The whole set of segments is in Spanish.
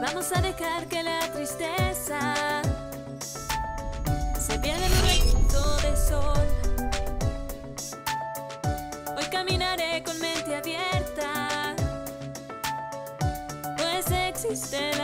Vamos a dejar que la tristeza se pierda en un rayito de sol. Hoy caminaré con mente abierta, pues existe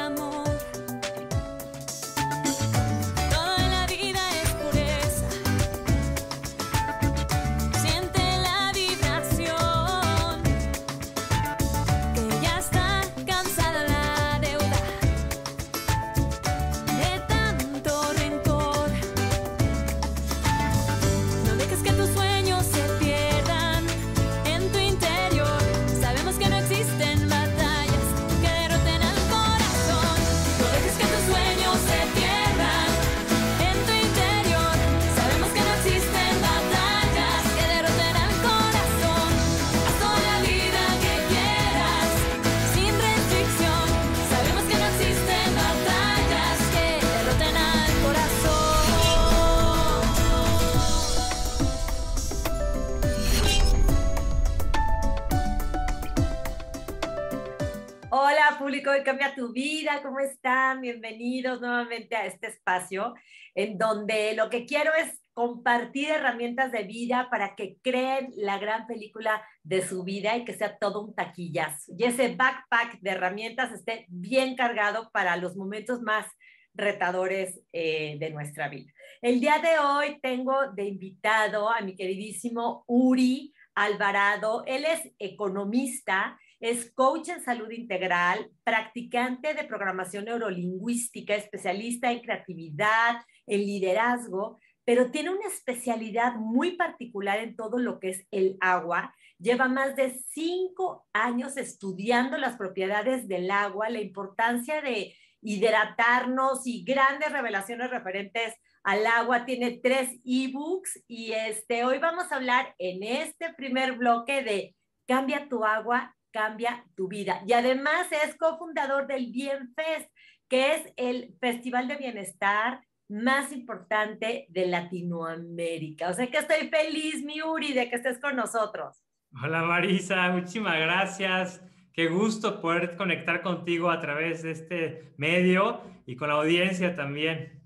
público de Cambia tu Vida, ¿cómo están? Bienvenidos nuevamente a este espacio en donde lo que quiero es compartir herramientas de vida para que creen la gran película de su vida y que sea todo un taquillazo. Y ese backpack de herramientas esté bien cargado para los momentos más retadores eh, de nuestra vida. El día de hoy tengo de invitado a mi queridísimo Uri Alvarado. Él es economista, es coach en salud integral, practicante de programación neurolingüística, especialista en creatividad, en liderazgo, pero tiene una especialidad muy particular en todo lo que es el agua. Lleva más de cinco años estudiando las propiedades del agua, la importancia de hidratarnos y grandes revelaciones referentes al agua. Tiene tres ebooks y este, hoy vamos a hablar en este primer bloque de Cambia tu agua, cambia tu vida. Y además es cofundador del Bienfest, que es el festival de bienestar más importante de Latinoamérica. O sea que estoy feliz, mi Uri, de que estés con nosotros. Hola Marisa, muchísimas gracias. Qué gusto poder conectar contigo a través de este medio y con la audiencia también.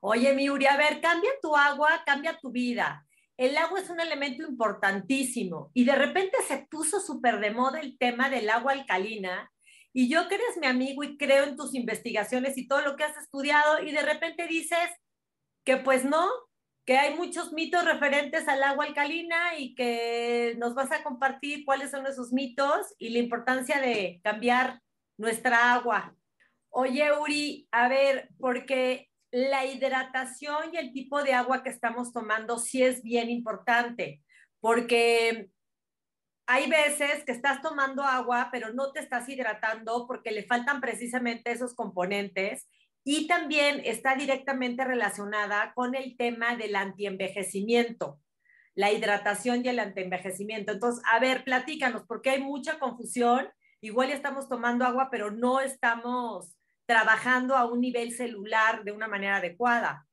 Oye, mi Uri, a ver, cambia tu agua, cambia tu vida. El agua es un elemento importantísimo y de repente se puso súper de moda el tema del agua alcalina. Y yo que eres mi amigo y creo en tus investigaciones y todo lo que has estudiado y de repente dices que pues no, que hay muchos mitos referentes al agua alcalina y que nos vas a compartir cuáles son esos mitos y la importancia de cambiar nuestra agua. Oye, Uri, a ver, porque la hidratación y el tipo de agua que estamos tomando sí es bien importante, porque hay veces que estás tomando agua, pero no te estás hidratando porque le faltan precisamente esos componentes y también está directamente relacionada con el tema del antienvejecimiento, la hidratación y el antienvejecimiento. Entonces, a ver, platícanos, porque hay mucha confusión. Igual ya estamos tomando agua, pero no estamos trabajando a un nivel celular de una manera adecuada.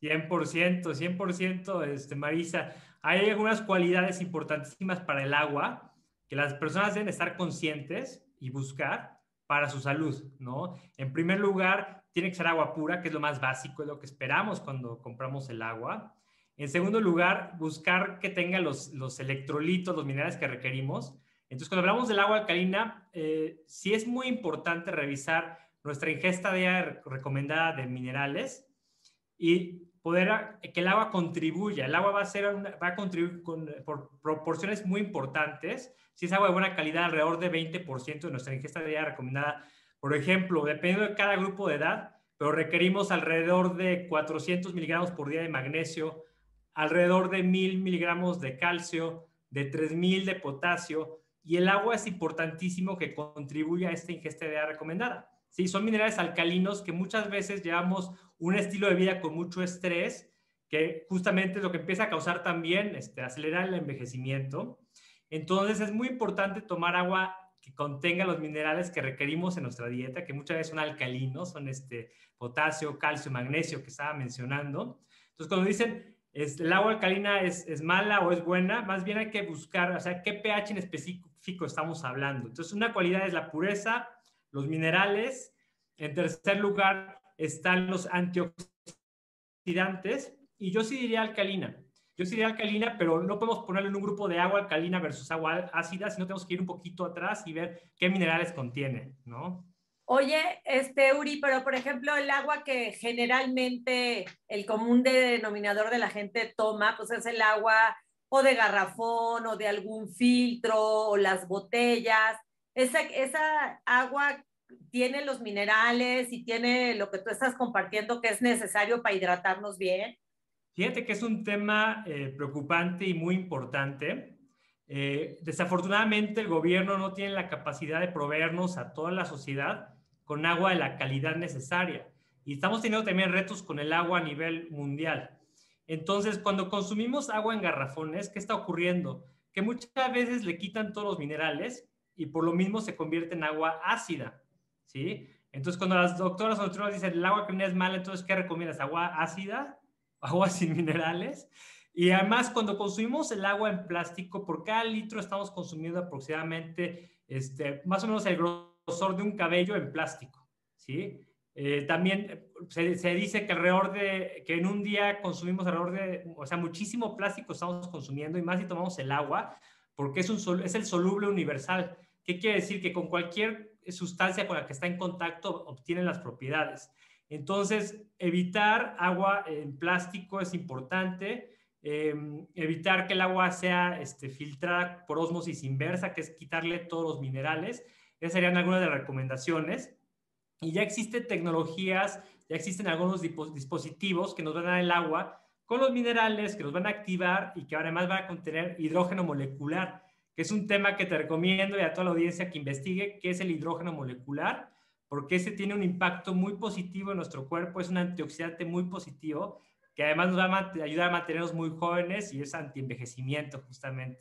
100%, 100%, este, Marisa. Hay algunas cualidades importantísimas para el agua que las personas deben estar conscientes y buscar para su salud, ¿no? En primer lugar, tiene que ser agua pura, que es lo más básico, es lo que esperamos cuando compramos el agua. En segundo lugar, buscar que tenga los, los electrolitos, los minerales que requerimos. Entonces, cuando hablamos del agua alcalina, eh, sí es muy importante revisar nuestra ingesta diaria recomendada de minerales y poder que el agua contribuya. El agua va a, ser una, va a contribuir con, por proporciones muy importantes. Si es agua de buena calidad, alrededor de 20% de nuestra ingesta diaria recomendada. Por ejemplo, dependiendo de cada grupo de edad, pero requerimos alrededor de 400 miligramos por día de magnesio, alrededor de 1000 miligramos de calcio, de 3000 de potasio. Y el agua es importantísimo que contribuya a esta ingesta diaria recomendada. Sí, son minerales alcalinos que muchas veces llevamos un estilo de vida con mucho estrés, que justamente es lo que empieza a causar también, este, acelerar el envejecimiento. Entonces es muy importante tomar agua que contenga los minerales que requerimos en nuestra dieta, que muchas veces son alcalinos, son este, potasio, calcio, magnesio que estaba mencionando. Entonces cuando dicen es, el agua alcalina es, es mala o es buena, más bien hay que buscar, o sea, qué pH en específico estamos hablando. Entonces una cualidad es la pureza, los minerales, En tercer lugar están los antioxidantes y yo sí diría alcalina. Yo sí diría alcalina, pero no podemos ponerlo en un grupo de agua alcalina versus agua ácida, sino tenemos que ir un poquito atrás y ver qué minerales contiene, ¿no? Oye, este Uri, pero por ejemplo, el agua que generalmente el común denominador de la gente toma, pues es el agua o de garrafón o de algún filtro o las botellas. Esa, esa agua tiene los minerales y tiene lo que tú estás compartiendo que es necesario para hidratarnos bien. Fíjate que es un tema eh, preocupante y muy importante. Eh, desafortunadamente el gobierno no tiene la capacidad de proveernos a toda la sociedad con agua de la calidad necesaria. Y estamos teniendo también retos con el agua a nivel mundial. Entonces, cuando consumimos agua en garrafones, ¿qué está ocurriendo? Que muchas veces le quitan todos los minerales y por lo mismo se convierte en agua ácida, ¿sí? Entonces, cuando las doctoras o doctores dicen el agua que es mala, entonces, ¿qué recomiendas? ¿Agua ácida? ¿Agua sin minerales? Y además, cuando consumimos el agua en plástico, por cada litro estamos consumiendo aproximadamente este, más o menos el grosor de un cabello en plástico, ¿sí? Eh, también se, se, dice que alrededor de, que en un día consumimos alrededor de, o sea, muchísimo plástico estamos consumiendo y más si tomamos el agua, porque es, un, es el soluble universal. ¿Qué quiere decir? Que con cualquier sustancia con la que está en contacto obtienen las propiedades. Entonces, evitar agua en plástico es importante. Eh, evitar que el agua sea este, filtrada por osmosis inversa, que es quitarle todos los minerales. Esas serían algunas de las recomendaciones. Y ya existen tecnologías, ya existen algunos dispositivos que nos van a dar el agua con los minerales, que nos van a activar y que además van a contener hidrógeno molecular, que es un tema que te recomiendo y a toda la audiencia que investigue qué es el hidrógeno molecular, porque ese tiene un impacto muy positivo en nuestro cuerpo, es un antioxidante muy positivo, que además nos va a ayudar a mantenernos muy jóvenes y es antienvejecimiento justamente.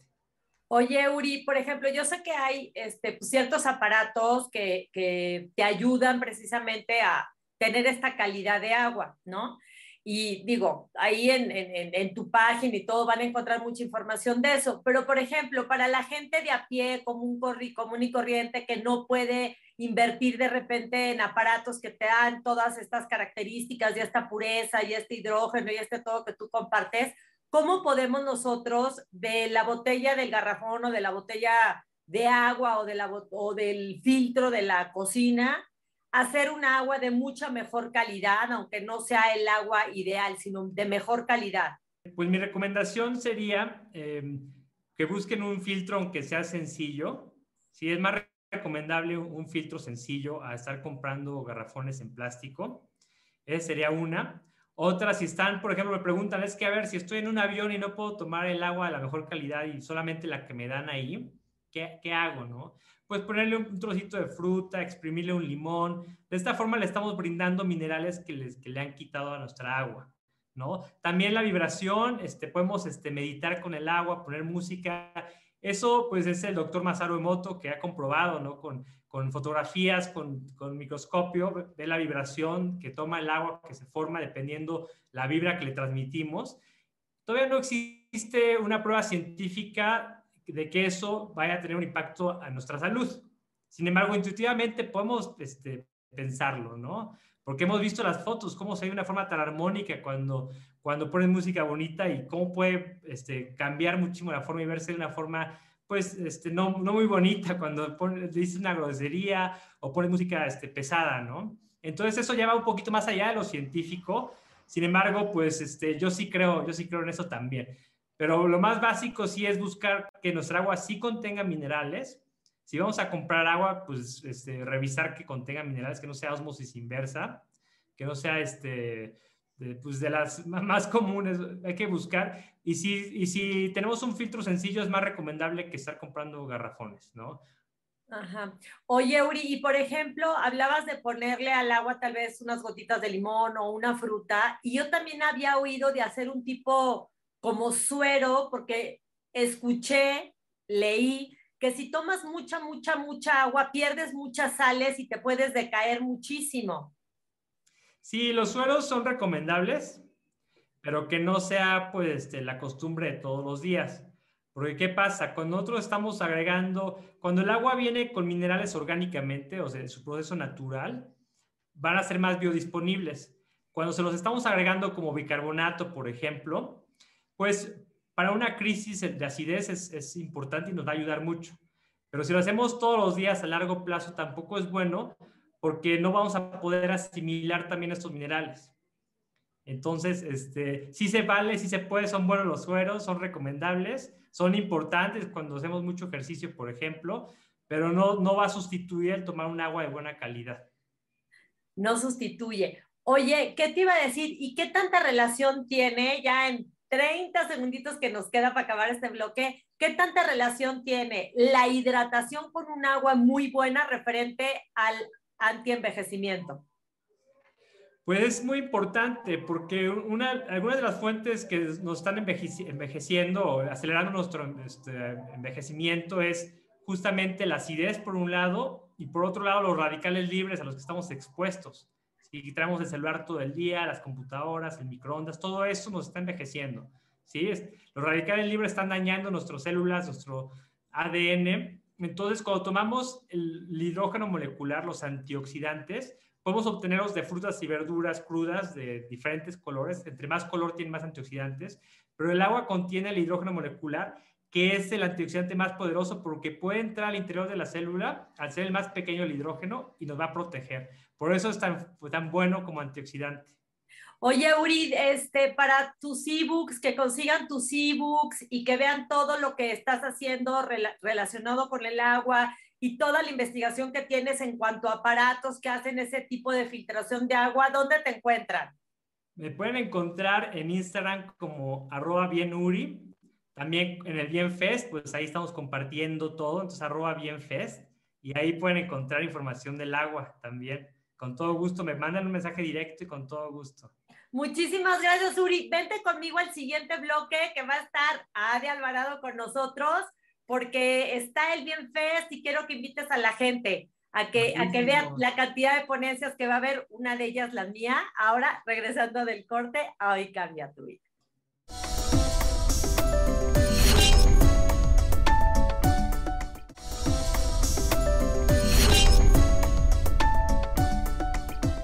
Oye, Uri, por ejemplo, yo sé que hay este, pues, ciertos aparatos que, que, te ayudan precisamente a tener esta calidad de agua, ¿no? Y digo, ahí en, en, en, tu página y todo van a encontrar mucha información de eso. Pero, por ejemplo, para la gente de a pie, común, común y corriente, que no puede invertir de repente en aparatos que te dan todas estas características y esta pureza y este hidrógeno y este todo que tú compartes, ¿cómo podemos nosotros de la botella del garrafón o de la botella de agua o, de la, o del filtro de la cocina hacer un agua de mucha mejor calidad, aunque no sea el agua ideal, sino de mejor calidad? Pues mi recomendación sería eh, que busquen un filtro aunque sea sencillo. Si es más recomendable un filtro sencillo a estar comprando garrafones en plástico. Sería una. Otra, si están, por ejemplo, me preguntan, es que a ver, si estoy en un avión y no puedo tomar el agua de la mejor calidad y solamente la que me dan ahí, ¿qué, qué hago, no? Pues ponerle un trocito de fruta, exprimirle un limón. De esta forma le estamos brindando minerales que, les, que le han quitado a nuestra agua, ¿no? También la vibración, este, podemos este, meditar con el agua, poner música. Eso, pues, es el doctor Masaru Emoto que ha comprobado, ¿no? Con, con fotografías, con, con, microscopio, ve la vibración que toma el agua que se forma dependiendo la vibra que le transmitimos. Todavía no existe una prueba científica de que eso vaya a tener un impacto a nuestra salud. Sin embargo, intuitivamente podemos este, pensarlo, ¿no? Porque hemos visto las fotos, cómo se ve una forma tan armónica cuando, cuando ponen música bonita y cómo puede este, cambiar muchísimo la forma y verse de una forma pues, este, no, no muy bonita cuando pone, dice una grosería o pone música este, pesada, ¿no? Entonces eso ya va un poquito más allá de lo científico. Sin embargo, pues este, yo sí creo, yo sí creo en eso también. Pero lo más básico sí es buscar que nuestra agua sí contenga minerales. Si vamos a comprar agua, pues este, revisar que contenga minerales, que no sea osmosis inversa, que no sea este, de, pues de las más comunes, hay que buscar. Y si, y si tenemos un filtro sencillo, es más recomendable que estar comprando garrafones, ¿no? Ajá. Oye, Uri, y por ejemplo, hablabas de ponerle al agua tal vez unas gotitas de limón o una fruta, y yo también había oído de hacer un tipo como suero, porque escuché, leí que si tomas mucha, mucha, mucha agua, pierdes muchas sales y te puedes decaer muchísimo. Sí, los sueros son recomendables, pero que no sea pues este, la costumbre de todos los días. Porque ¿qué pasa? Cuando nosotros estamos agregando, cuando el agua viene con minerales orgánicamente, o sea, su proceso natural, van a ser más biodisponibles. Cuando se los estamos agregando como bicarbonato, por ejemplo, pues para una crisis de acidez es, importante y nos va a ayudar mucho. Pero si lo hacemos todos los días a largo plazo, tampoco es bueno porque no vamos a poder asimilar también estos minerales. Entonces, este, sí se vale, sí se puede, son buenos los sueros, son recomendables, son importantes cuando hacemos mucho ejercicio, por ejemplo, pero no, no va a sustituir el tomar un agua de buena calidad. No sustituye. Oye, ¿qué te iba a decir? ¿Y qué tanta relación tiene ya en 30 segunditos que nos queda para acabar este bloque? ¿Qué tanta relación tiene la hidratación con un agua muy buena referente al antienvejecimiento? Pues es muy importante porque una, algunas de las fuentes que nos están envejeciendo o acelerando nuestro este, envejecimiento es justamente la acidez por un lado y por otro lado los radicales libres a los que estamos expuestos. Si traemos el celular todo el día, las computadoras, el microondas, todo eso nos está envejeciendo. ¿sí? Los radicales libres están dañando nuestras células, nuestro ADN. Entonces, cuando tomamos el hidrógeno molecular, los antioxidantes, podemos obtenerlos de frutas y verduras crudas de diferentes colores. Entre más color tiene más antioxidantes, pero el agua contiene el hidrógeno molecular, que es el antioxidante más poderoso porque puede entrar al interior de la célula al ser el más pequeño el hidrógeno y nos va a proteger. Por eso es tan, tan bueno como antioxidante. Oye, Uri, este, para tus ebooks, que consigan tus ebooks y que vean todo lo que estás haciendo relacionado con el agua y toda la investigación que tienes en cuanto a aparatos que hacen ese tipo de filtración de agua, ¿dónde te encuentran? Me pueden encontrar en Instagram como arroba bienuri. También en el Bienfest, pues ahí estamos compartiendo todo, entonces arroba Bienfest. Y ahí pueden encontrar información del agua también. Con todo gusto, me mandan un mensaje directo y con todo gusto. Muchísimas gracias, Uri. Vente conmigo al siguiente bloque que va a estar Adi Alvarado con nosotros porque está el Bienfest y quiero que invites a la gente a que, a que vean la cantidad de ponencias que va a haber, una de ellas la mía. Ahora, regresando del corte, hoy cambia tu vida.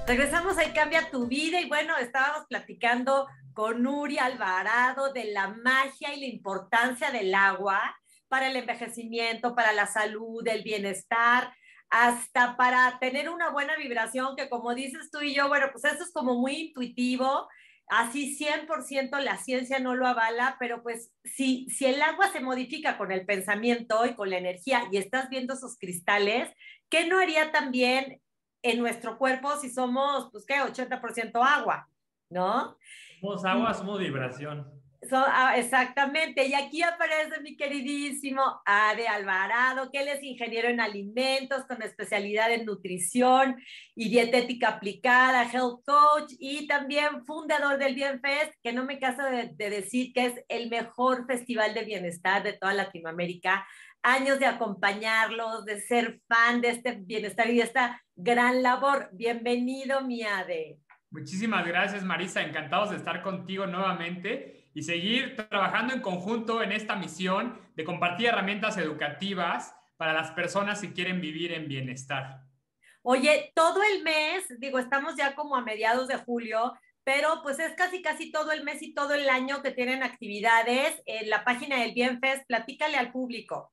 Regresamos a Cambia tu vida y bueno, estábamos platicando con Nuri Alvarado de la magia y la importancia del agua para el envejecimiento, para la salud, el bienestar, hasta para tener una buena vibración, que como dices tú y yo, bueno, pues eso es como muy intuitivo, así 100% la ciencia no lo avala, pero pues si, si el agua se modifica con el pensamiento y con la energía y estás viendo esos cristales, ¿qué no haría también en nuestro cuerpo si somos, pues, ¿qué? 80% agua, ¿no? Somos agua, somos vibración. Ah, exactamente, y aquí aparece mi queridísimo Ade Alvarado, que él es ingeniero en alimentos con especialidad en nutrición y dietética aplicada, health coach y también fundador del Bienfest, que no me caso de decir que es el mejor festival de bienestar de toda Latinoamérica años de acompañarlos, de ser fan de este bienestar y de esta gran labor. Bienvenido, mi Ade. Muchísimas gracias, Marisa. Encantados de estar contigo nuevamente y seguir trabajando en conjunto en esta misión de compartir herramientas educativas para las personas que quieren vivir en bienestar. Oye, todo el mes, digo, estamos ya como a mediados de julio, pero pues es casi casi todo el mes y todo el año que tienen actividades en la página del Bienfest. Platícale al público.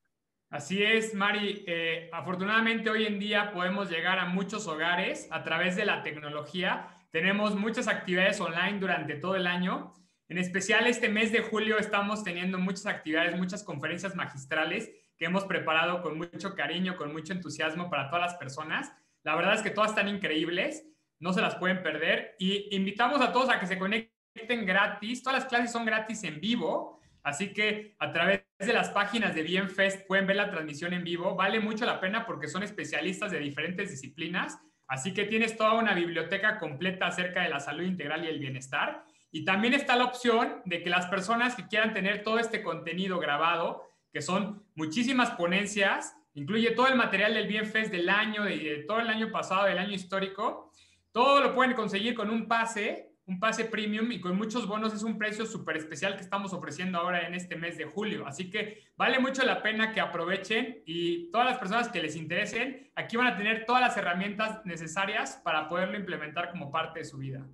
Así es, Mari. Eh, afortunadamente hoy en día podemos llegar a muchos hogares a través de la tecnología. Tenemos muchas actividades online durante todo el año. En especial este mes de julio estamos teniendo muchas actividades, muchas conferencias magistrales que hemos preparado con mucho cariño, con mucho entusiasmo para todas las personas. La verdad es que todas están increíbles, no se las pueden perder y invitamos a todos a que se conecten gratis. Todas las clases son gratis en vivo Así que a través de las páginas de Bienfest pueden ver la transmisión en vivo. Vale mucho la pena porque son especialistas de diferentes disciplinas. Así que tienes toda una biblioteca completa acerca de la salud integral y el bienestar. Y también está la opción de que las personas que quieran tener todo este contenido grabado, que son muchísimas ponencias, incluye todo el material del Bienfest del año, de, todo el año pasado, del año histórico, todo lo pueden conseguir con un pase un pase premium y con muchos bonos es un precio súper especial que estamos ofreciendo ahora en este mes de julio. Así que vale mucho la pena que aprovechen y todas las personas que les interesen, aquí van a tener todas las herramientas necesarias para poderlo implementar como parte de su vida.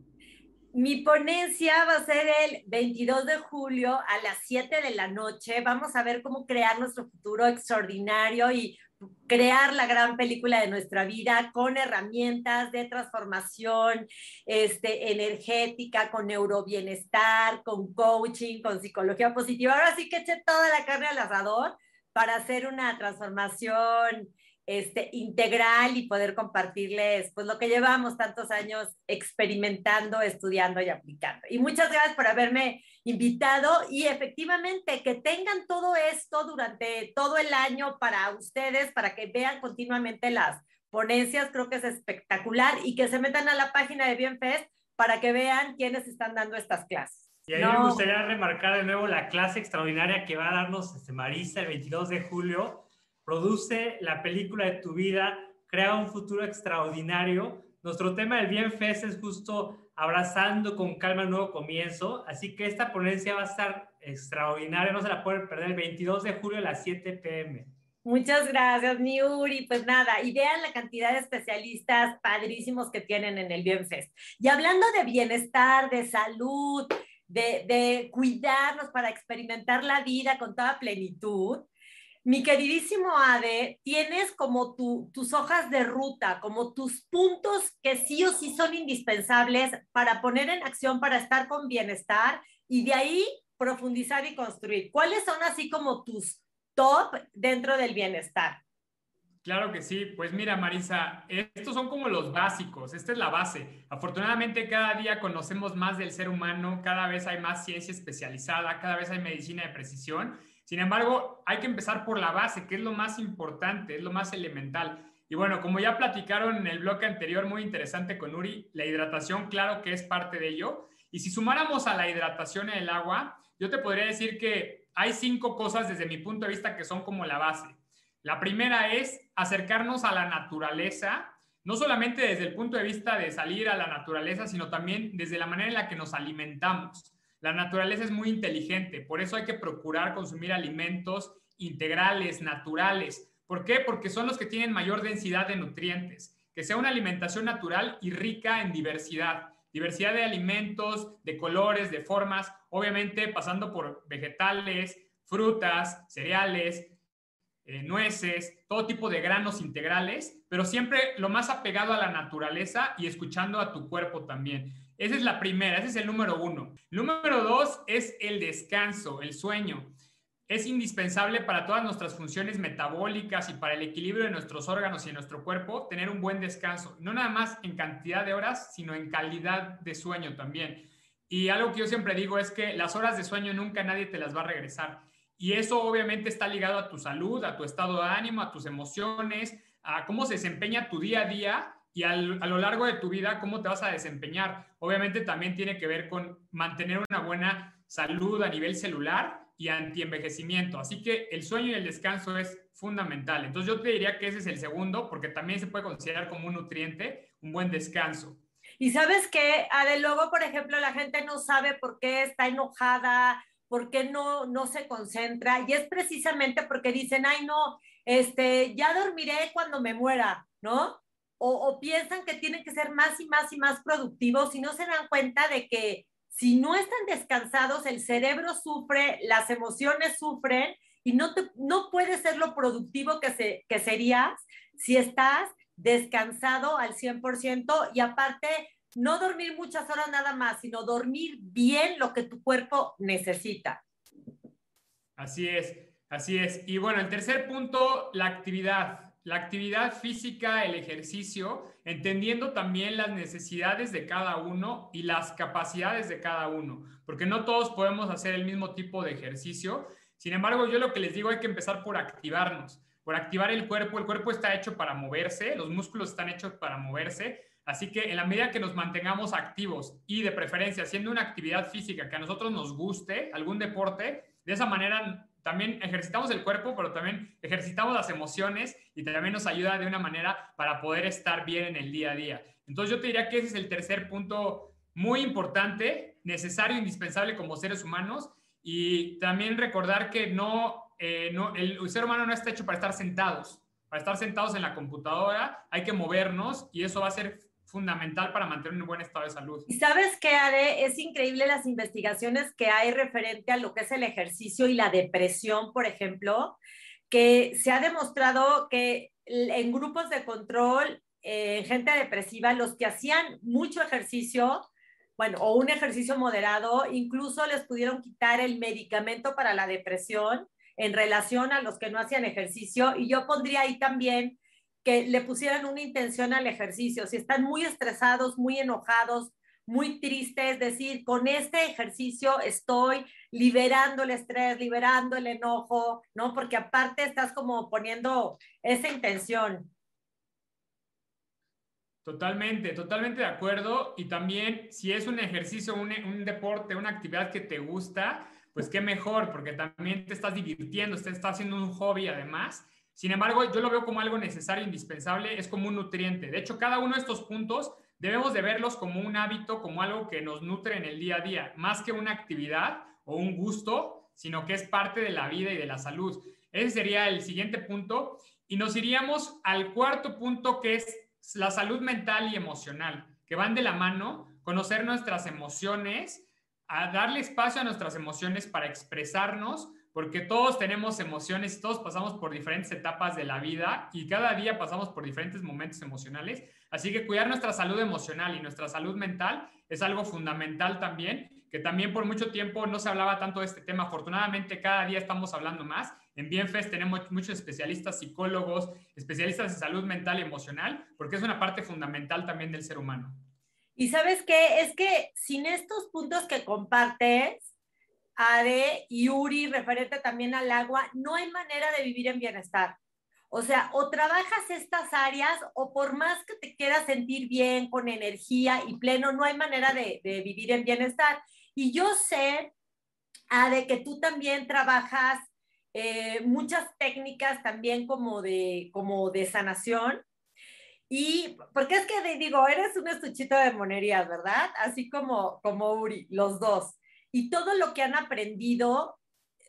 Mi ponencia va a ser el 22 de julio a las 7 de la noche. Vamos a ver cómo crear nuestro futuro extraordinario y crear la gran película de nuestra vida con herramientas de transformación este, energética, con neurobienestar, con coaching, con psicología positiva. Ahora sí que eche toda la carne al asador para hacer una transformación este, integral y poder compartirles pues lo que llevamos tantos años experimentando, estudiando y aplicando. Y muchas gracias por haberme invitado y efectivamente que tengan todo esto durante todo el año para ustedes, para que vean continuamente las ponencias, creo que es espectacular y que se metan a la página de Bienfest para que vean quiénes están dando estas clases. Y ahí me gustaría remarcar de nuevo la clase extraordinaria que va a darnos este Marisa el 22 de julio produce la película de tu vida, crea un futuro extraordinario. Nuestro tema del Bien Fest es justo abrazando con calma el nuevo comienzo, así que esta ponencia va a estar extraordinaria, no se la pueden perder el 22 de julio a las 7 pm. Muchas gracias, Niuri. Pues nada, y vean la cantidad de especialistas padrísimos que tienen en el Bienfest. Y hablando de bienestar, de salud, de, de cuidarnos para experimentar la vida con toda plenitud, mi queridísimo Ade, tienes como tus hojas de ruta, como tus puntos que sí o sí son indispensables para poner en acción, para estar con bienestar y de ahí profundizar y construir. ¿Cuáles son así como tus top dentro del bienestar? Claro que sí. Pues mira, Marisa, estos son como los básicos. Esta es la base. Afortunadamente, cada día conocemos más del ser humano, cada vez hay más ciencia especializada, cada vez hay medicina de precisión sin embargo, hay que empezar por la base, que es lo más importante, es lo más elemental. Y bueno, como ya platicaron en el bloque anterior, muy interesante con Uri, la hidratación, claro que es parte de ello. Y si sumáramos a la hidratación en el agua, yo te podría decir que hay cinco cosas desde mi punto de vista que son como la base. La primera es acercarnos a la naturaleza, no solamente desde el punto de vista de salir a la naturaleza, sino también desde la manera en la que nos alimentamos. La naturaleza es muy inteligente, por eso hay que procurar consumir alimentos integrales, naturales. ¿Por qué? Porque son los que tienen mayor densidad de nutrientes. Que sea una alimentación natural y rica en diversidad. Diversidad de alimentos, de colores, de formas, obviamente pasando por vegetales, frutas, cereales, eh, nueces, todo tipo de granos integrales, pero siempre lo más apegado a la naturaleza y escuchando a tu cuerpo también. Esa es la primera, ese es el número uno. Número dos es el descanso, el sueño. Es indispensable para todas nuestras funciones metabólicas y para el equilibrio de nuestros órganos y de nuestro cuerpo tener un buen descanso. No nada más en cantidad de horas, sino en calidad de sueño también. Y algo que yo siempre digo es que las horas de sueño nunca nadie te las va a regresar. Y eso obviamente está ligado a tu salud, a tu estado de ánimo, a tus emociones, a cómo se desempeña tu día a día y a lo largo de tu vida, ¿cómo te vas a desempeñar? Obviamente también tiene que ver con mantener una buena salud a nivel celular y antienvejecimiento. Así que el sueño y el descanso es fundamental. Entonces yo te diría que ese es el segundo, porque también se puede considerar como un nutriente, un buen descanso. Y sabes que, Ade, luego, por ejemplo, la gente no sabe por qué está enojada, por qué no, no se concentra, y es precisamente porque dicen, ay, no, este, ya dormiré cuando me muera, ¿no? O, piensan que tienen que ser más y más y más productivos y no se dan cuenta de que si no están descansados, el cerebro sufre, las emociones sufren y no, te, no puedes ser lo productivo que, se, que serías si estás descansado al 100% y aparte no dormir muchas horas nada más, sino dormir bien lo que tu cuerpo necesita. Así es, así es. Y bueno, el tercer punto, la actividad la actividad física, el ejercicio, entendiendo también las necesidades de cada uno y las capacidades de cada uno, porque no todos podemos hacer el mismo tipo de ejercicio. Sin embargo, yo lo que les digo hay que empezar por activarnos, por activar el cuerpo. El cuerpo está hecho para moverse, los músculos están hechos para moverse. Así que en la medida que nos mantengamos activos y de preferencia haciendo una actividad física que a nosotros nos guste, algún deporte, de esa manera también ejercitamos el cuerpo, pero también ejercitamos las emociones y también nos ayuda de una manera para poder estar bien en el día a día. Entonces yo te diría que ese es el tercer punto muy importante, necesario, indispensable como seres humanos y también recordar que no, eh, no el, ser humano no está hecho para estar sentados, para estar sentados en la computadora, hay que movernos y eso va a ser fundamental para mantener un buen estado de salud. Y sabes qué, Ade, es increíble las investigaciones que hay referente a lo que es el ejercicio y la depresión, por ejemplo, que se ha demostrado que en grupos de control, eh, gente depresiva, los que hacían mucho ejercicio, bueno, o un ejercicio moderado, incluso les pudieron quitar el medicamento para la depresión en relación a los que no hacían ejercicio. Y yo pondría ahí también que le pusieran una intención al ejercicio. Si están muy estresados, muy enojados, muy tristes, es decir, con este ejercicio estoy liberando el estrés, liberando el enojo, ¿no? Porque aparte estás como poniendo esa intención. Totalmente, totalmente de acuerdo. Y también si es un ejercicio, un, un, deporte, una actividad que te gusta, pues qué mejor, porque también te estás divirtiendo, te estás haciendo un hobby además. Sin embargo, yo lo veo como algo necesario, indispensable, es como un nutriente. De hecho, cada uno de estos puntos debemos de verlos como un hábito, como algo que nos nutre en el día a día, más que una actividad o un gusto, sino que es parte de la vida y de la salud. Ese sería el siguiente punto. Y nos iríamos al cuarto punto, que es la salud mental y emocional, que van de la mano, conocer nuestras emociones, a darle espacio a nuestras emociones para expresarnos, porque todos tenemos emociones, todos pasamos por diferentes etapas de la vida y cada día pasamos por diferentes momentos emocionales. Así que cuidar nuestra salud emocional y nuestra salud mental es algo fundamental también, que también por mucho tiempo no se hablaba tanto de este tema. Afortunadamente cada día estamos hablando más. En Bienfest tenemos muchos especialistas, psicólogos, especialistas en salud mental y emocional, porque es una parte fundamental también del ser humano. Y sabes qué, es que sin estos puntos que compartes, Ade y Uri, referente también al agua, no hay manera de vivir en bienestar. O sea, o trabajas estas áreas o por más que te quieras sentir bien, con energía y pleno, no hay manera de, vivir en bienestar. Y yo sé, Ade, que tú también trabajas eh, muchas técnicas también como de, como de sanación. Y porque es que digo, eres un estuchito de monerías, ¿verdad? Así como, como Uri, los dos. Y todo lo que han aprendido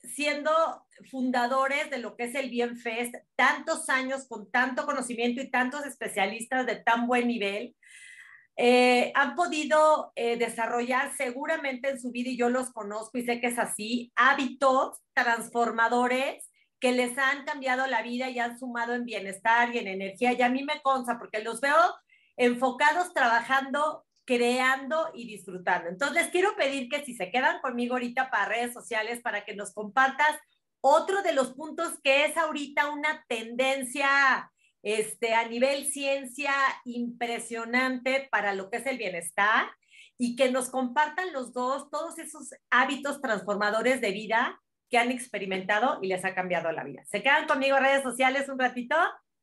siendo fundadores de lo que es el Bienfest, tantos años con tanto conocimiento y tantos especialistas de tan buen nivel, eh, han podido eh, desarrollar seguramente en su vida, y yo los conozco y sé que es así, hábitos transformadores que les han cambiado la vida y han sumado en bienestar y en energía. Y a mí me consta porque los veo enfocados trabajando, creando y disfrutando. Entonces, les quiero pedir que si se quedan conmigo ahorita para redes sociales, para que nos compartas otro de los puntos que es ahorita una tendencia este, a nivel ciencia impresionante para lo que es el bienestar y que nos compartan los dos todos esos hábitos transformadores de vida que han experimentado y les ha cambiado la vida. ¿Se quedan conmigo redes sociales un ratito?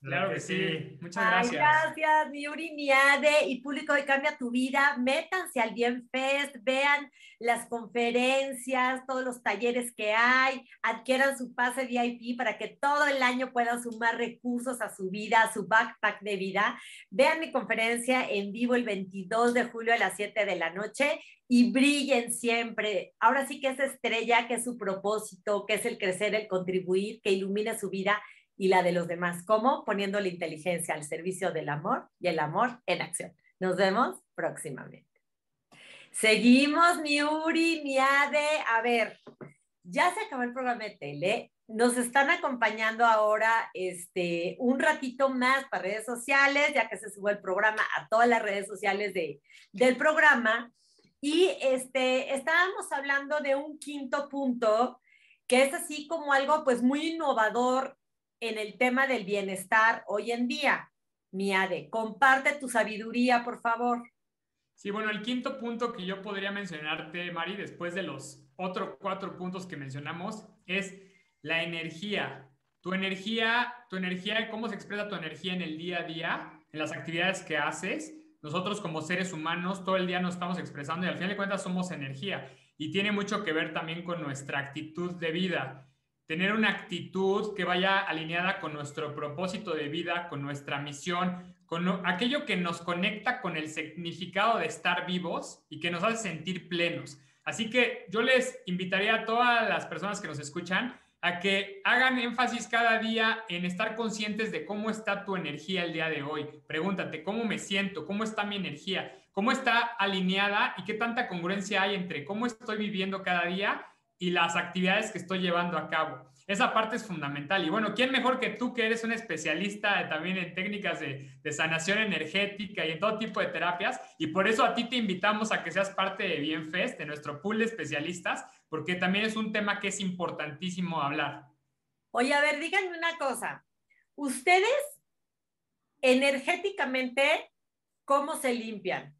Claro que sí. Muchas Ay, gracias. gracias, Miuri, Miade y público de Cambia tu Vida. Métanse al Bienfest, vean las conferencias, todos los talleres que hay, adquieran su pase VIP para que todo el año puedan sumar recursos a su vida, a su backpack de vida. Vean mi conferencia en vivo el 22 de julio a las 7 de la noche y brillen siempre. Ahora sí que esa estrella, que es su propósito, que es el crecer, el contribuir, que ilumine su vida y la de los demás. ¿Cómo? Poniendo la inteligencia al servicio del amor y el amor en acción. Nos vemos próximamente. Seguimos, mi Uri, mi Ade. A ver, ya se acabó el programa de tele. Nos están acompañando ahora este, un ratito más para redes sociales, ya que se subió el programa a todas las redes sociales de, del programa. Y este, estábamos hablando de un quinto punto que es así como algo pues muy innovador en el tema del bienestar hoy en día. Miade, comparte tu sabiduría, por favor. Sí, bueno, el quinto punto que yo podría mencionarte, Mari, después de los otros cuatro puntos que mencionamos, es la energía. Tu energía, tu energía, cómo se expresa tu energía en el día a día, en las actividades que haces. Nosotros como seres humanos todo el día nos estamos expresando y al final de cuentas somos energía. Y tiene mucho que ver también con nuestra actitud de vida tener una actitud que vaya alineada con nuestro propósito de vida, con nuestra misión, con lo- aquello que nos conecta con el significado de estar vivos y que nos hace sentir plenos. Así que yo les invitaría a todas las personas que nos escuchan a que hagan énfasis cada día en estar conscientes de cómo está tu energía el día de hoy. Pregúntate, ¿cómo me siento? ¿Cómo está mi energía? ¿Cómo está alineada y qué tanta congruencia hay entre cómo estoy viviendo cada día y las actividades que estoy llevando a cabo? Esa parte es fundamental. Y bueno, ¿quién mejor que tú, que eres un especialista también en técnicas de, de sanación energética y en todo tipo de terapias? Y por eso a ti te invitamos a que seas parte de Bienfest, de nuestro pool de especialistas, porque también es un tema que es importantísimo hablar. Oye, a ver, díganme una cosa. ¿Ustedes energéticamente cómo se limpian?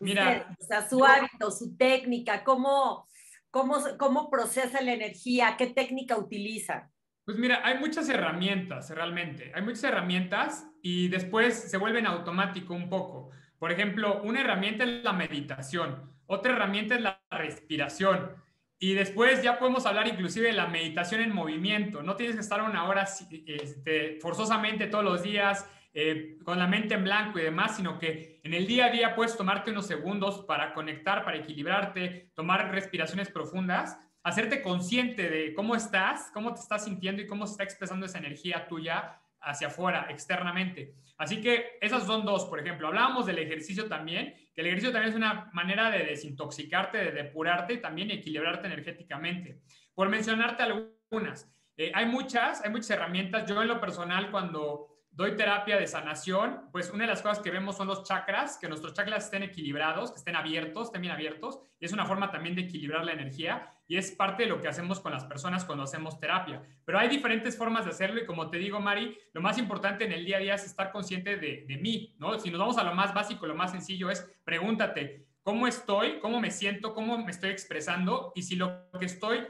Mira, Ustedes, o sea, su yo- hábito, su técnica, cómo, cómo, cómo procesa la energía, qué técnica utiliza. Pues mira, hay muchas herramientas realmente, hay muchas herramientas y después se vuelven automático un poco. Por ejemplo, una herramienta es la meditación, otra herramienta es la respiración y después ya podemos hablar inclusive de la meditación en movimiento. No tienes que estar una hora este, forzosamente todos los días eh, con la mente en blanco y demás, sino que en el día a día puedes tomarte unos segundos para conectar, para equilibrarte, tomar respiraciones profundas hacerte consciente de cómo estás, cómo te estás sintiendo y cómo se está expresando esa energía tuya hacia afuera, externamente. Así que esas son dos, por ejemplo. Hablábamos del ejercicio también, que el ejercicio también es una manera de desintoxicarte, de depurarte y también equilibrarte energéticamente. Por mencionarte algunas, eh, hay muchas, hay muchas herramientas. Yo en lo personal, cuando doy terapia de sanación, pues una de las cosas que vemos son los chakras, que nuestros chakras estén equilibrados, que estén abiertos, estén bien abiertos, y es una forma también de equilibrar la energía, y es parte de lo que hacemos con las personas cuando hacemos terapia. Pero hay diferentes formas de hacerlo, y como te digo, Mari, lo más importante en el día a día es estar consciente de, de mí, ¿no? Si nos vamos a lo más básico, lo más sencillo es pregúntate, ¿cómo estoy? ¿Cómo me siento? ¿Cómo me estoy expresando? Y si lo que estoy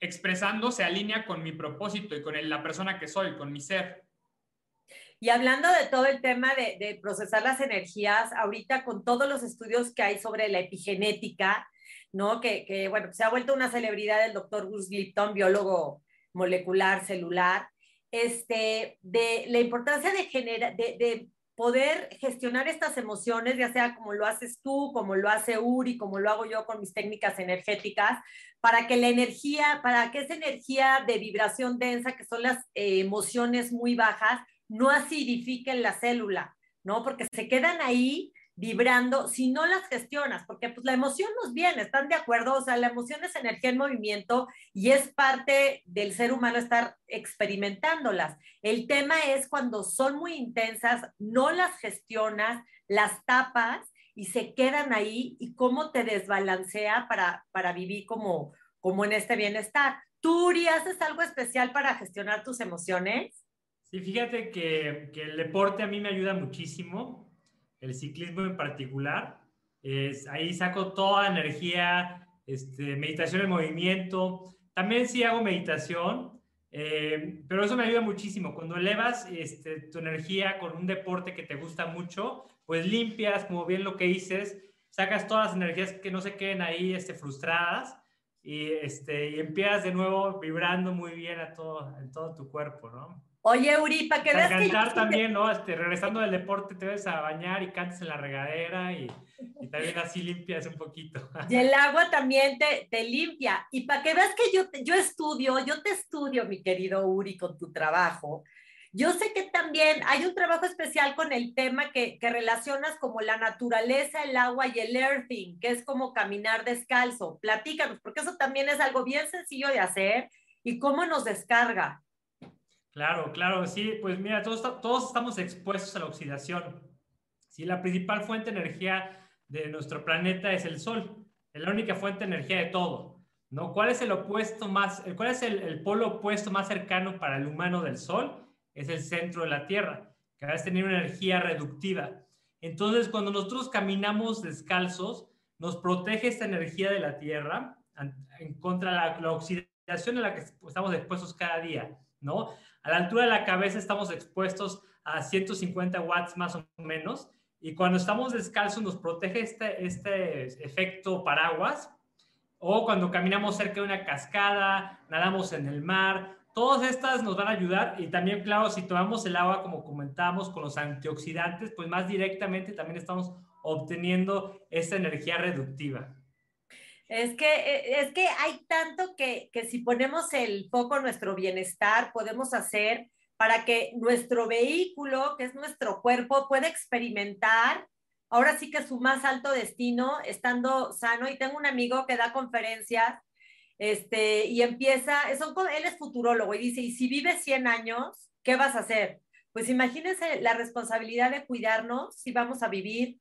expresando se alinea con mi propósito y con la persona que soy, con mi ser. Y hablando de todo el tema de, procesar las energías, ahorita con todos los estudios que hay sobre la epigenética, ¿no? Que, bueno, se ha vuelto una celebridad el doctor Bruce Lipton, biólogo molecular, celular, este, de la importancia de, genera, de poder gestionar estas emociones, ya sea como lo haces tú, como lo hace Uri, como lo hago yo con mis técnicas energéticas, para que la energía, para que esa energía de vibración densa, que son las eh, emociones muy bajas, no acidifiquen la célula, ¿no? Porque se quedan ahí vibrando si no las gestionas, porque pues la emoción nos viene, ¿están de acuerdo? O sea, la emoción es energía en movimiento y es parte del ser humano estar experimentándolas. El tema es cuando son muy intensas, no las gestionas, las tapas y se quedan ahí y cómo te desbalancea para, para vivir como, como en este bienestar. ¿Tú, Uri, haces algo especial para gestionar tus emociones? Sí, fíjate que, que, el deporte a mí me ayuda muchísimo, el ciclismo en particular. Es, ahí saco toda energía, este, meditación en movimiento. También sí hago meditación, eh, pero eso me ayuda muchísimo. Cuando elevas este, tu energía con un deporte que te gusta mucho, pues limpias, como bien lo que dices, sacas todas las energías que no se queden ahí este, frustradas y, este, y empiezas de nuevo vibrando muy bien a todo, en todo tu cuerpo, ¿no? Oye, Uri, para que veas que cantar también, ¿no? Este, regresando del deporte te ves a bañar y cantas en la regadera y, y también así limpias un poquito. Y el agua también te, te limpia. Y para que veas que yo, yo estudio, yo te estudio, mi querido Uri, con tu trabajo. Yo sé que también hay un trabajo especial con el tema que, que relacionas como la naturaleza, el agua y el earthing, que es como caminar descalzo. Platícanos, porque eso también es algo bien sencillo de hacer y cómo nos descarga. Claro, claro, sí, pues mira, todos, todos estamos expuestos a la oxidación. Sí, la principal fuente de energía de nuestro planeta es el Sol, es la única fuente de energía de todo. ¿no? ¿Cuál es el opuesto más, cuál es el, polo opuesto más cercano para el humano del Sol? Es el centro de la Tierra, que a veces tener una energía reductiva. Entonces, cuando nosotros caminamos descalzos, nos protege esta energía de la Tierra en contra la, la oxidación a la que estamos expuestos cada día, ¿no? A la altura de la cabeza estamos expuestos a 150 watts más o menos y cuando estamos descalzos nos protege este, este efecto paraguas o cuando caminamos cerca de una cascada, nadamos en el mar, todas estas nos van a ayudar y también, claro, si tomamos el agua, como comentábamos, con los antioxidantes, pues más directamente también estamos obteniendo esta energía reductiva. Es que, eh, es que hay tanto que, que si ponemos el foco en nuestro bienestar, podemos hacer para que nuestro vehículo, que es nuestro cuerpo, pueda experimentar ahora sí que su más alto destino estando sano. Y tengo un amigo que da conferencias este, y empieza, son, él es futurólogo y dice, y si vives 100 años, ¿qué vas a hacer? Pues imagínense la responsabilidad de cuidarnos si vamos a vivir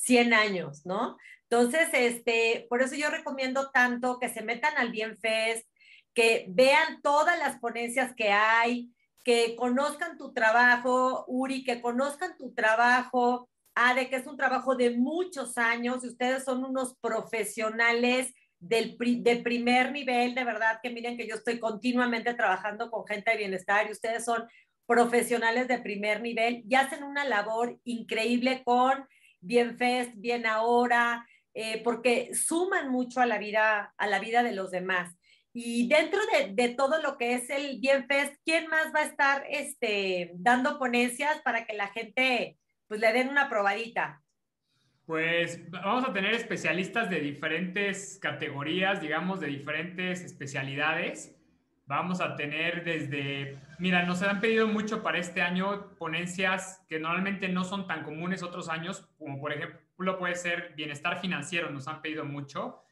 100 años, ¿no? Entonces, este, por eso yo recomiendo tanto que se metan al Bienfest, que vean todas las ponencias que hay, que conozcan tu trabajo, Uri, que conozcan tu trabajo, Ade, que es un trabajo de muchos años y ustedes son unos profesionales del de primer nivel, de verdad que miren que yo estoy continuamente trabajando con gente de bienestar y ustedes son profesionales de primer nivel y hacen una labor increíble con Bienfest, Bien Ahora, eh, porque suman mucho a la vida, a la vida de los demás. Y dentro de, de, todo lo que es el Bienfest, ¿quién más va a estar este, dando ponencias para que la gente pues le den una probadita? Pues vamos a tener especialistas de diferentes categorías, digamos, de diferentes especialidades. Vamos a tener desde, mira, nos han pedido mucho para este año ponencias que normalmente no son tan comunes otros años, como por ejemplo puede ser bienestar financiero, nos han pedido mucho.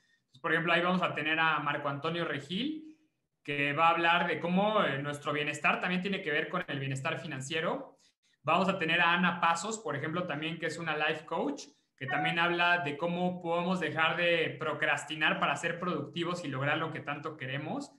Por ejemplo, ahí vamos a tener a Marco Antonio Regil, que va a hablar de cómo eh, nuestro bienestar también tiene que ver con el bienestar financiero. Vamos a tener a Ana Pasos, por ejemplo, también que es una life coach que también habla de cómo podemos dejar de procrastinar para ser productivos y lograr lo que tanto queremos.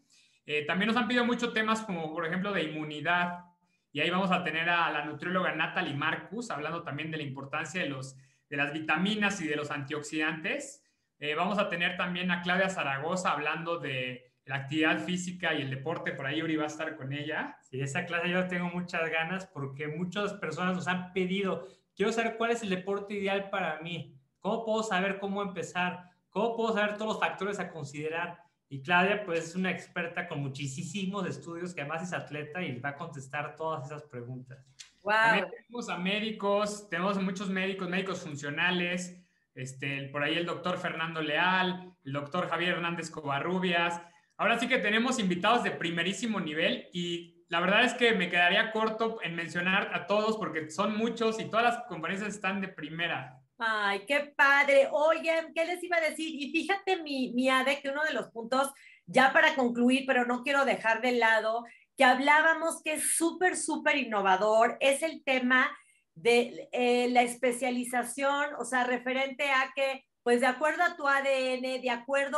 Eh, también nos han pedido muchos temas como, por ejemplo, de inmunidad. Y ahí vamos a tener a la nutrióloga Natalie Marcus hablando también de la importancia de, los, de las vitaminas y de los antioxidantes. Eh, vamos a tener también a Claudia Zaragoza hablando de la actividad física y el deporte. Por ahí Uri va a estar con ella. Sí, esa clase yo tengo muchas ganas porque muchas personas nos han pedido Quiero saber cuál es el deporte ideal para mí. ¿Cómo puedo saber cómo empezar? ¿Cómo puedo saber todos los factores a considerar? Y Claudia, pues es una experta con muchísimos estudios que además es atleta y va a contestar todas esas preguntas. Wow. También tenemos a médicos, tenemos muchos médicos, médicos funcionales, este, por ahí el doctor Fernando Leal, el doctor Javier Hernández Covarrubias. Ahora sí que tenemos invitados de primerísimo nivel y la verdad es que me quedaría corto en mencionar a todos porque son muchos y todas las conferencias están de primera. Ay, qué padre. Oigan, ¿qué les iba a decir? Y fíjate, mi, mi Ade, que uno de los puntos, ya para concluir, pero no quiero dejar de lado, que hablábamos que es súper, súper innovador, es el tema de eh, la especialización, o sea, referente a que pues de acuerdo a tu ADN, de acuerdo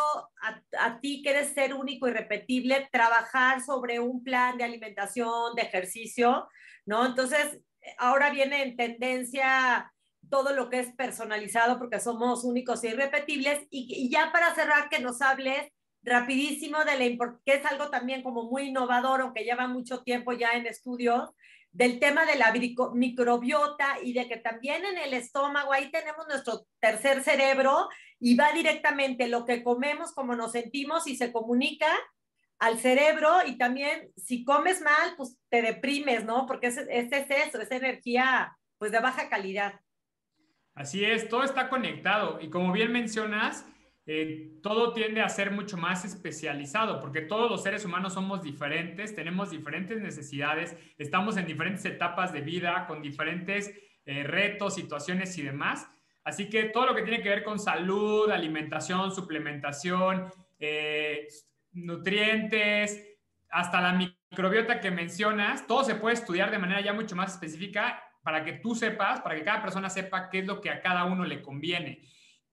a, ti que eres ser único y repetible, trabajar sobre un plan de alimentación, de ejercicio, ¿no? Entonces, ahora viene en tendencia todo lo que es personalizado porque somos únicos y irrepetibles. Y, ya para cerrar, que nos hables rapidísimo de la que es algo también como muy innovador, aunque lleva mucho tiempo ya en estudios, del tema de la microbiota y de que también en el estómago, ahí tenemos nuestro tercer cerebro y va directamente lo que comemos, como nos sentimos y se comunica al cerebro y también si comes mal, pues te deprimes, ¿no? Porque ese, es eso, esa energía pues de baja calidad. Así es, todo está conectado y como bien mencionas, eh, todo tiende a ser mucho más especializado, porque todos los seres humanos somos diferentes, tenemos diferentes necesidades, estamos en diferentes etapas de vida, con diferentes eh, retos, situaciones y demás. Así que todo lo que tiene que ver con salud, alimentación, suplementación, eh, nutrientes, hasta la microbiota que mencionas, todo se puede estudiar de manera ya mucho más específica para que tú sepas, para que cada persona sepa qué es lo que a cada uno le conviene.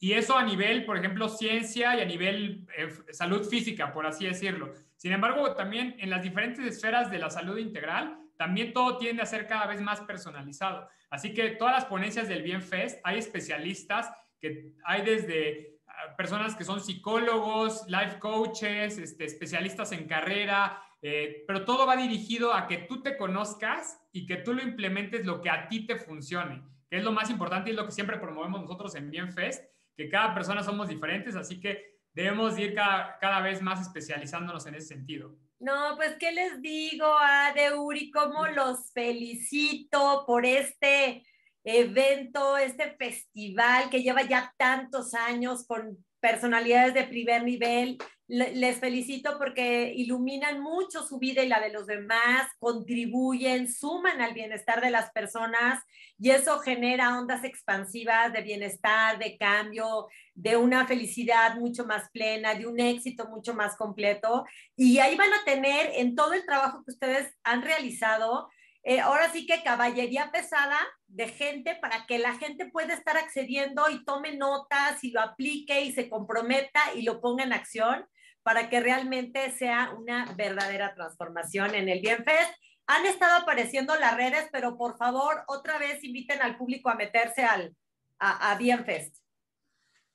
Y eso a nivel, por ejemplo, ciencia y a nivel eh, salud física, por así decirlo. Sin embargo, también en las diferentes esferas de la salud integral, también todo tiende a ser cada vez más personalizado. Así que todas las ponencias del Bienfest, hay especialistas que hay desde personas que son psicólogos, life coaches, este, especialistas en carrera, eh, pero todo va dirigido a que tú te conozcas y que tú lo implementes lo que a ti te funcione, que es lo más importante y lo que siempre promovemos nosotros en Bienfest que cada persona somos diferentes, así que debemos ir cada, cada vez más especializándonos en ese sentido. No, pues, ¿qué les digo, Ade, Uri? ¿Cómo los felicito por este evento, este festival que lleva ya tantos años con personalidades de primer nivel. Les felicito porque iluminan mucho su vida y la de los demás, contribuyen, suman al bienestar de las personas y eso genera ondas expansivas de bienestar, de cambio, de una felicidad mucho más plena, de un éxito mucho más completo. Y ahí van a tener en todo el trabajo que ustedes han realizado, eh, ahora sí que caballería pesada de gente para que la gente pueda estar accediendo y tome notas y lo aplique y se comprometa y lo ponga en acción para que realmente sea una verdadera transformación en el Bienfest. Han estado apareciendo las redes, pero por favor, otra vez inviten al público a meterse al, a, Bienfest.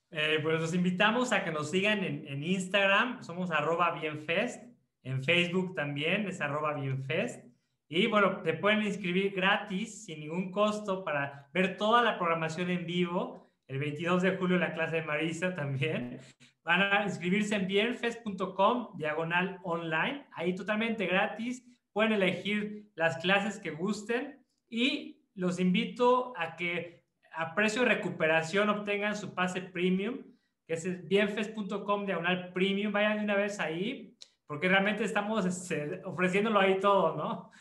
Eh, pues los invitamos a que nos sigan en, en Instagram, somos arroba Bienfest, en Facebook también es arroba Bienfest. Y bueno, te pueden inscribir gratis, sin ningún costo, para ver toda la programación en vivo. El 22 de julio la clase de Marisa también. Van a inscribirse en bienfest.com, diagonal online. Ahí totalmente gratis. Pueden elegir las clases que gusten. Y los invito a que a precio de recuperación obtengan su pase premium, que es bienfest.com, diagonal premium. Vayan de una vez ahí, porque realmente estamos este, ofreciéndolo ahí todo, ¿no?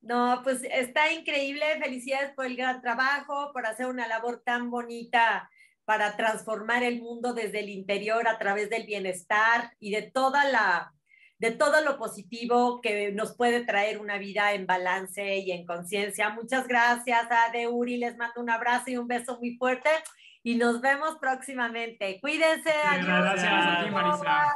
No, pues está increíble. Felicidades por el gran trabajo, por hacer una labor tan bonita para transformar el mundo desde el interior a través del bienestar y de toda la de todo lo positivo que nos puede traer una vida en balance y en conciencia. Muchas gracias a Uri, les mando un abrazo y un beso muy fuerte y nos vemos próximamente. Cuídense. Gracias a ti, Marisa.